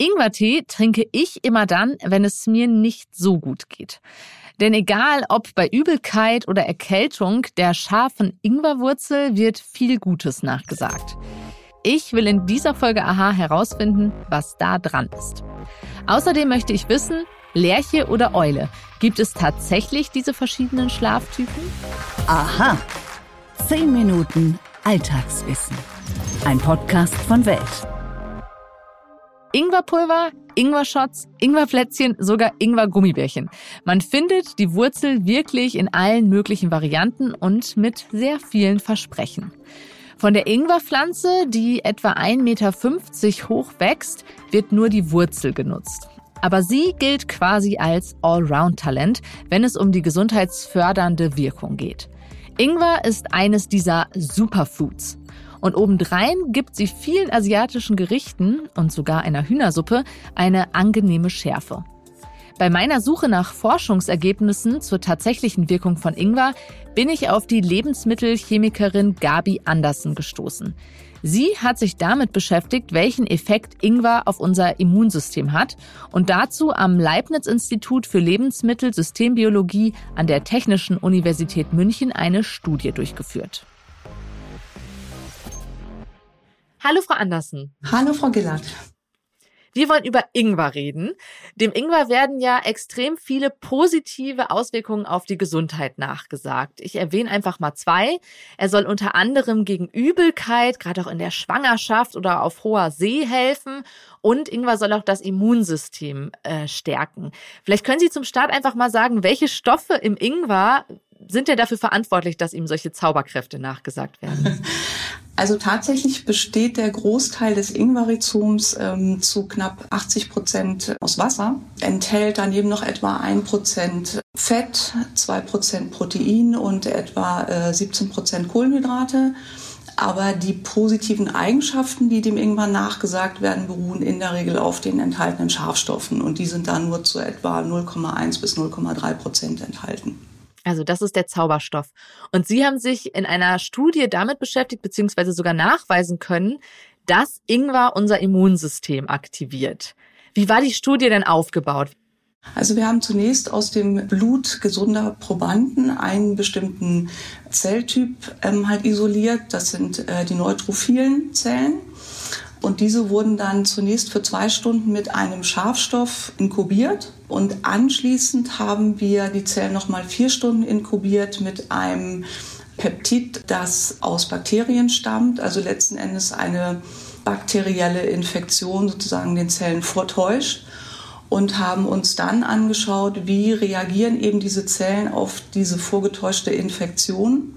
Ingwertee trinke ich immer dann, wenn es mir nicht so gut geht. Denn egal ob bei Übelkeit oder Erkältung, der scharfen Ingwerwurzel wird viel Gutes nachgesagt. Ich will in dieser Folge Aha herausfinden, was da dran ist. Außerdem möchte ich wissen, Lerche oder Eule, gibt es tatsächlich diese verschiedenen Schlaftypen? Aha. Zehn Minuten Alltagswissen. Ein Podcast von Welt. Ingwerpulver, Ingwer-Shots, Ingwerplätzchen, sogar Ingwer-Gummibärchen. Man findet die Wurzel wirklich in allen möglichen Varianten und mit sehr vielen Versprechen. Von der Ingwerpflanze, die etwa 1,50 Meter hoch wächst, wird nur die Wurzel genutzt. Aber sie gilt quasi als Allround-Talent, wenn es um die gesundheitsfördernde Wirkung geht. Ingwer ist eines dieser Superfoods. Und obendrein gibt sie vielen asiatischen Gerichten und sogar einer Hühnersuppe eine angenehme Schärfe. Bei meiner Suche nach Forschungsergebnissen zur tatsächlichen Wirkung von Ingwer bin ich auf die Lebensmittelchemikerin Gabi Andersen gestoßen. Sie hat sich damit beschäftigt, welchen Effekt Ingwer auf unser Immunsystem hat und dazu am Leibniz-Institut für Lebensmittelsystembiologie an der Technischen Universität München eine Studie durchgeführt. Hallo, Frau Andersen. Hallo, Frau Gillard. Wir wollen über Ingwer reden. Dem Ingwer werden ja extrem viele positive Auswirkungen auf die Gesundheit nachgesagt. Ich erwähne einfach mal zwei. Er soll unter anderem gegen Übelkeit, gerade auch in der Schwangerschaft oder auf hoher See helfen. Und Ingwer soll auch das Immunsystem äh, stärken. Vielleicht können Sie zum Start einfach mal sagen, welche Stoffe im Ingwer sind denn dafür verantwortlich, dass ihm solche Zauberkräfte nachgesagt werden? Also tatsächlich besteht der Großteil des Ingwerrhizoms ähm, zu knapp 80 Prozent aus Wasser, enthält daneben noch etwa ein Prozent Fett, zwei Prozent Protein und etwa äh, 17 Prozent Kohlenhydrate. Aber die positiven Eigenschaften, die dem Ingwer nachgesagt werden, beruhen in der Regel auf den enthaltenen Schafstoffen und die sind da nur zu etwa 0,1 bis 0,3 Prozent enthalten. Also das ist der Zauberstoff. Und Sie haben sich in einer Studie damit beschäftigt, beziehungsweise sogar nachweisen können, dass Ingwer unser Immunsystem aktiviert. Wie war die Studie denn aufgebaut? Also wir haben zunächst aus dem Blut gesunder Probanden einen bestimmten Zelltyp ähm, halt isoliert. Das sind äh, die neutrophilen Zellen. Und diese wurden dann zunächst für zwei Stunden mit einem Schafstoff inkubiert. Und anschließend haben wir die Zellen nochmal vier Stunden inkubiert mit einem Peptid, das aus Bakterien stammt, also letzten Endes eine bakterielle Infektion sozusagen den Zellen vortäuscht und haben uns dann angeschaut, wie reagieren eben diese Zellen auf diese vorgetäuschte Infektion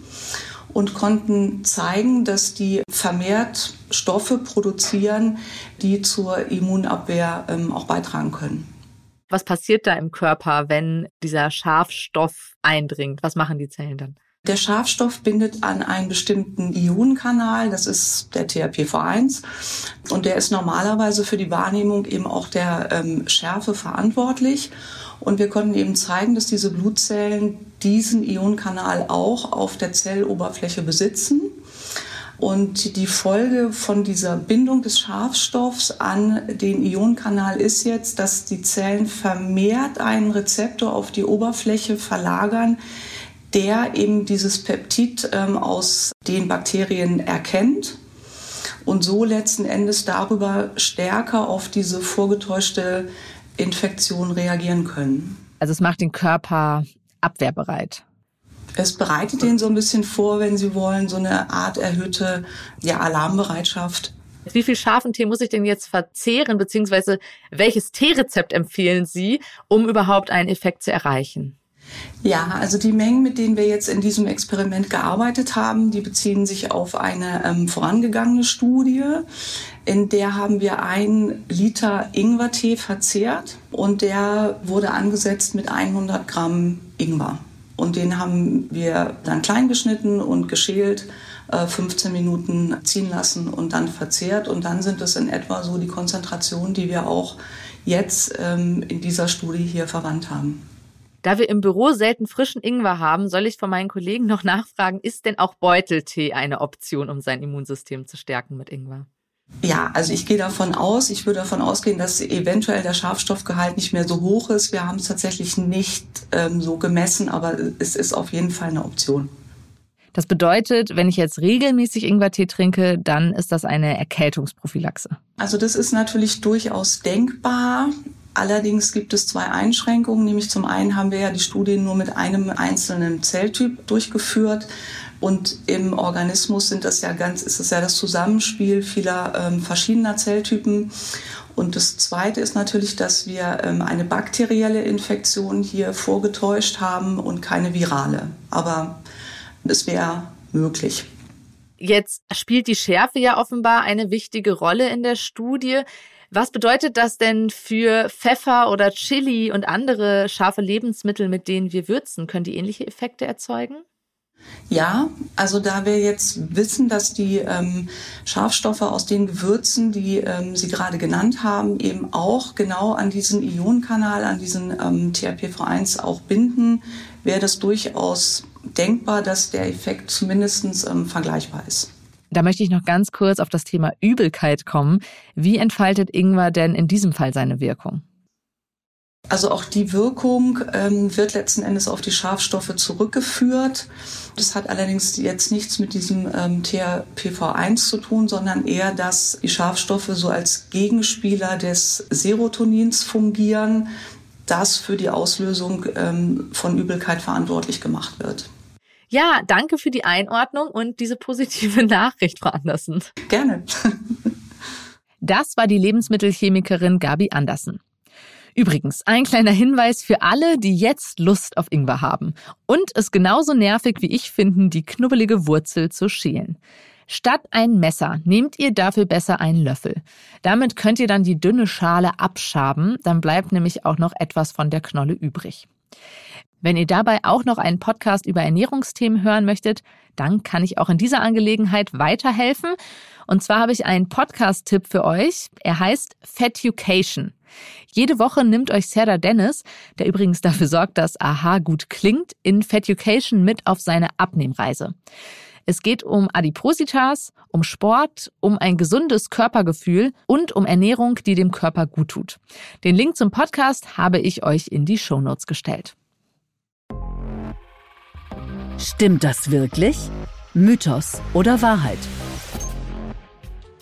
und konnten zeigen, dass die vermehrt Stoffe produzieren, die zur Immunabwehr ähm, auch beitragen können. Was passiert da im Körper, wenn dieser Schafstoff eindringt? Was machen die Zellen dann? Der Schafstoff bindet an einen bestimmten Ionenkanal, das ist der THPV1 und der ist normalerweise für die Wahrnehmung eben auch der ähm, Schärfe verantwortlich. Und wir konnten eben zeigen, dass diese Blutzellen diesen Ionenkanal auch auf der Zelloberfläche besitzen. Und die Folge von dieser Bindung des Schafstoffs an den Ionenkanal ist jetzt, dass die Zellen vermehrt einen Rezeptor auf die Oberfläche verlagern, der eben dieses Peptid ähm, aus den Bakterien erkennt und so letzten Endes darüber stärker auf diese vorgetäuschte Infektion reagieren können. Also es macht den Körper abwehrbereit. Es bereitet den so ein bisschen vor, wenn Sie wollen, so eine Art erhöhte ja, Alarmbereitschaft. Wie viel scharfen Tee muss ich denn jetzt verzehren, beziehungsweise welches Teerezept empfehlen Sie, um überhaupt einen Effekt zu erreichen? Ja, also die Mengen, mit denen wir jetzt in diesem Experiment gearbeitet haben, die beziehen sich auf eine ähm, vorangegangene Studie. In der haben wir ein Liter Ingwertee verzehrt und der wurde angesetzt mit 100 Gramm Ingwer. Und den haben wir dann klein geschnitten und geschält, 15 äh, Minuten ziehen lassen und dann verzehrt. Und dann sind es in etwa so die Konzentrationen, die wir auch jetzt ähm, in dieser Studie hier verwandt haben. Da wir im Büro selten frischen Ingwer haben, soll ich von meinen Kollegen noch nachfragen, ist denn auch Beuteltee eine Option, um sein Immunsystem zu stärken mit Ingwer? Ja, also ich gehe davon aus, ich würde davon ausgehen, dass eventuell der Schafstoffgehalt nicht mehr so hoch ist. Wir haben es tatsächlich nicht ähm, so gemessen, aber es ist auf jeden Fall eine Option. Das bedeutet, wenn ich jetzt regelmäßig Ingwertee trinke, dann ist das eine Erkältungsprophylaxe. Also das ist natürlich durchaus denkbar. Allerdings gibt es zwei Einschränkungen, nämlich zum einen haben wir ja die Studie nur mit einem einzelnen Zelltyp durchgeführt. Und im Organismus sind das ja ganz, ist es ja das Zusammenspiel vieler ähm, verschiedener Zelltypen. Und das Zweite ist natürlich, dass wir ähm, eine bakterielle Infektion hier vorgetäuscht haben und keine virale. Aber es wäre möglich. Jetzt spielt die Schärfe ja offenbar eine wichtige Rolle in der Studie. Was bedeutet das denn für Pfeffer oder Chili und andere scharfe Lebensmittel, mit denen wir würzen? Können die ähnliche Effekte erzeugen? Ja, also da wir jetzt wissen, dass die ähm, Schafstoffe aus den Gewürzen, die ähm, Sie gerade genannt haben, eben auch genau an diesen Ionenkanal, an diesen ähm, TRPV1 auch binden, wäre das durchaus denkbar, dass der Effekt zumindest ähm, vergleichbar ist. Da möchte ich noch ganz kurz auf das Thema Übelkeit kommen. Wie entfaltet Ingwer denn in diesem Fall seine Wirkung? Also auch die Wirkung ähm, wird letzten Endes auf die Schafstoffe zurückgeführt. Das hat allerdings jetzt nichts mit diesem ähm, THPV1 zu tun, sondern eher, dass die Schafstoffe so als Gegenspieler des Serotonins fungieren, das für die Auslösung ähm, von Übelkeit verantwortlich gemacht wird. Ja, danke für die Einordnung und diese positive Nachricht, Frau Andersen. Gerne. Das war die Lebensmittelchemikerin Gabi Andersen. Übrigens, ein kleiner Hinweis für alle, die jetzt Lust auf Ingwer haben und es genauso nervig wie ich finden, die knubbelige Wurzel zu schälen. Statt ein Messer nehmt ihr dafür besser einen Löffel. Damit könnt ihr dann die dünne Schale abschaben, dann bleibt nämlich auch noch etwas von der Knolle übrig. Wenn ihr dabei auch noch einen Podcast über Ernährungsthemen hören möchtet, dann kann ich auch in dieser Angelegenheit weiterhelfen. Und zwar habe ich einen Podcast-Tipp für euch. Er heißt Fetucation. Jede Woche nimmt euch Sarah Dennis, der übrigens dafür sorgt, dass Aha gut klingt, in Fetucation mit auf seine Abnehmreise. Es geht um Adipositas, um Sport, um ein gesundes Körpergefühl und um Ernährung, die dem Körper gut tut. Den Link zum Podcast habe ich euch in die Shownotes gestellt. Stimmt das wirklich? Mythos oder Wahrheit?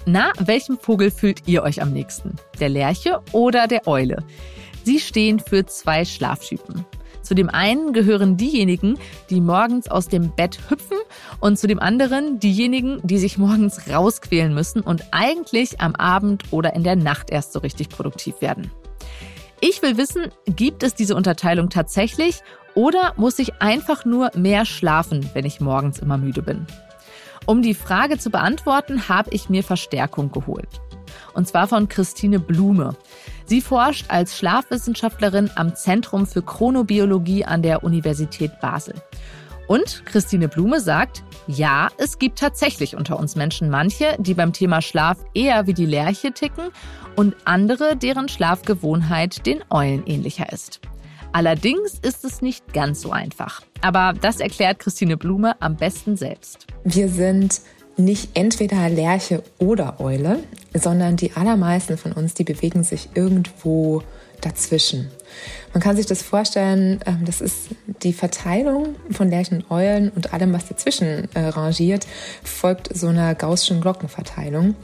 Na, welchem Vogel fühlt ihr euch am nächsten? Der Lerche oder der Eule? Sie stehen für zwei Schlaftypen. Zu dem einen gehören diejenigen, die morgens aus dem Bett hüpfen und zu dem anderen diejenigen, die sich morgens rausquälen müssen und eigentlich am Abend oder in der Nacht erst so richtig produktiv werden. Ich will wissen, gibt es diese Unterteilung tatsächlich oder muss ich einfach nur mehr schlafen, wenn ich morgens immer müde bin? Um die Frage zu beantworten, habe ich mir Verstärkung geholt. Und zwar von Christine Blume. Sie forscht als Schlafwissenschaftlerin am Zentrum für Chronobiologie an der Universität Basel. Und Christine Blume sagt, ja, es gibt tatsächlich unter uns Menschen manche, die beim Thema Schlaf eher wie die Lerche ticken und andere, deren Schlafgewohnheit den Eulen ähnlicher ist. Allerdings ist es nicht ganz so einfach. Aber das erklärt Christine Blume am besten selbst. Wir sind nicht entweder Lerche oder Eule, sondern die allermeisten von uns, die bewegen sich irgendwo dazwischen. Man kann sich das vorstellen, ähm, das ist die Verteilung von Lerchen und Eulen und allem, was dazwischen äh, rangiert, folgt so einer gaußschen Glockenverteilung.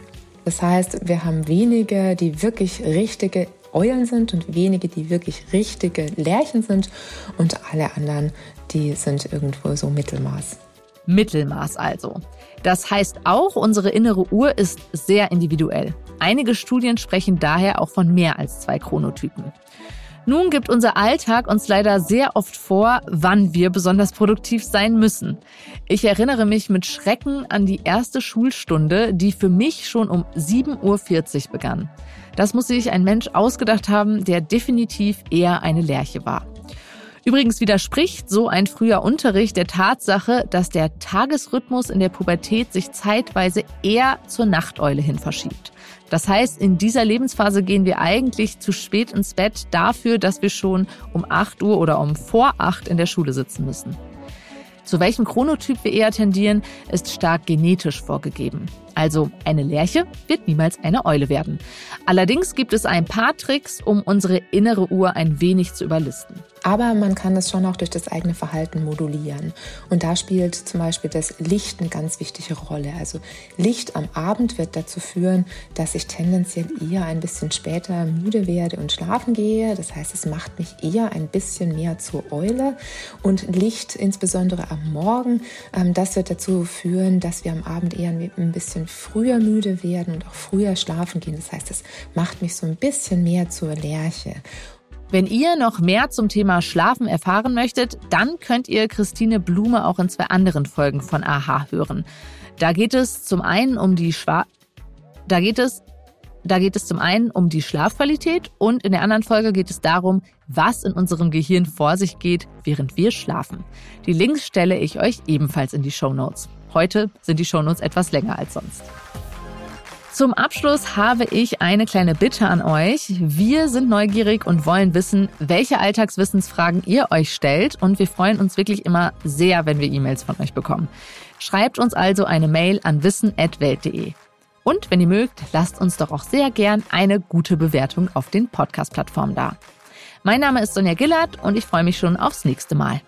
Das heißt, wir haben wenige, die wirklich richtige Eulen sind und wenige, die wirklich richtige Lerchen sind und alle anderen, die sind irgendwo so Mittelmaß. Mittelmaß also. Das heißt auch, unsere innere Uhr ist sehr individuell. Einige Studien sprechen daher auch von mehr als zwei Chronotypen. Nun gibt unser Alltag uns leider sehr oft vor, wann wir besonders produktiv sein müssen. Ich erinnere mich mit Schrecken an die erste Schulstunde, die für mich schon um 7.40 Uhr begann. Das muss sich ein Mensch ausgedacht haben, der definitiv eher eine Lerche war. Übrigens widerspricht so ein früher Unterricht der Tatsache, dass der Tagesrhythmus in der Pubertät sich zeitweise eher zur Nachteule hin verschiebt. Das heißt, in dieser Lebensphase gehen wir eigentlich zu spät ins Bett dafür, dass wir schon um 8 Uhr oder um vor 8 in der Schule sitzen müssen. Zu welchem Chronotyp wir eher tendieren, ist stark genetisch vorgegeben. Also eine Lerche wird niemals eine Eule werden. Allerdings gibt es ein paar Tricks, um unsere innere Uhr ein wenig zu überlisten. Aber man kann es schon auch durch das eigene Verhalten modulieren. Und da spielt zum Beispiel das Licht eine ganz wichtige Rolle. Also Licht am Abend wird dazu führen, dass ich tendenziell eher ein bisschen später müde werde und schlafen gehe. Das heißt, es macht mich eher ein bisschen mehr zur Eule. Und Licht, insbesondere am Morgen, ähm, das wird dazu führen, dass wir am Abend eher ein bisschen früher müde werden und auch früher schlafen gehen. Das heißt, es macht mich so ein bisschen mehr zur Lerche. Wenn ihr noch mehr zum Thema Schlafen erfahren möchtet, dann könnt ihr Christine Blume auch in zwei anderen Folgen von Aha hören. Da geht es zum einen um die Schwa da geht es da geht es zum einen um die Schlafqualität und in der anderen Folge geht es darum, was in unserem Gehirn vor sich geht, während wir schlafen. Die Links stelle ich euch ebenfalls in die Show Notes. Heute sind die Show Notes etwas länger als sonst. Zum Abschluss habe ich eine kleine Bitte an euch. Wir sind neugierig und wollen wissen, welche Alltagswissensfragen ihr euch stellt und wir freuen uns wirklich immer sehr, wenn wir E-Mails von euch bekommen. Schreibt uns also eine Mail an wissen@welt.de. Und wenn ihr mögt, lasst uns doch auch sehr gern eine gute Bewertung auf den Podcast-Plattformen da. Mein Name ist Sonja Gillard und ich freue mich schon aufs nächste Mal.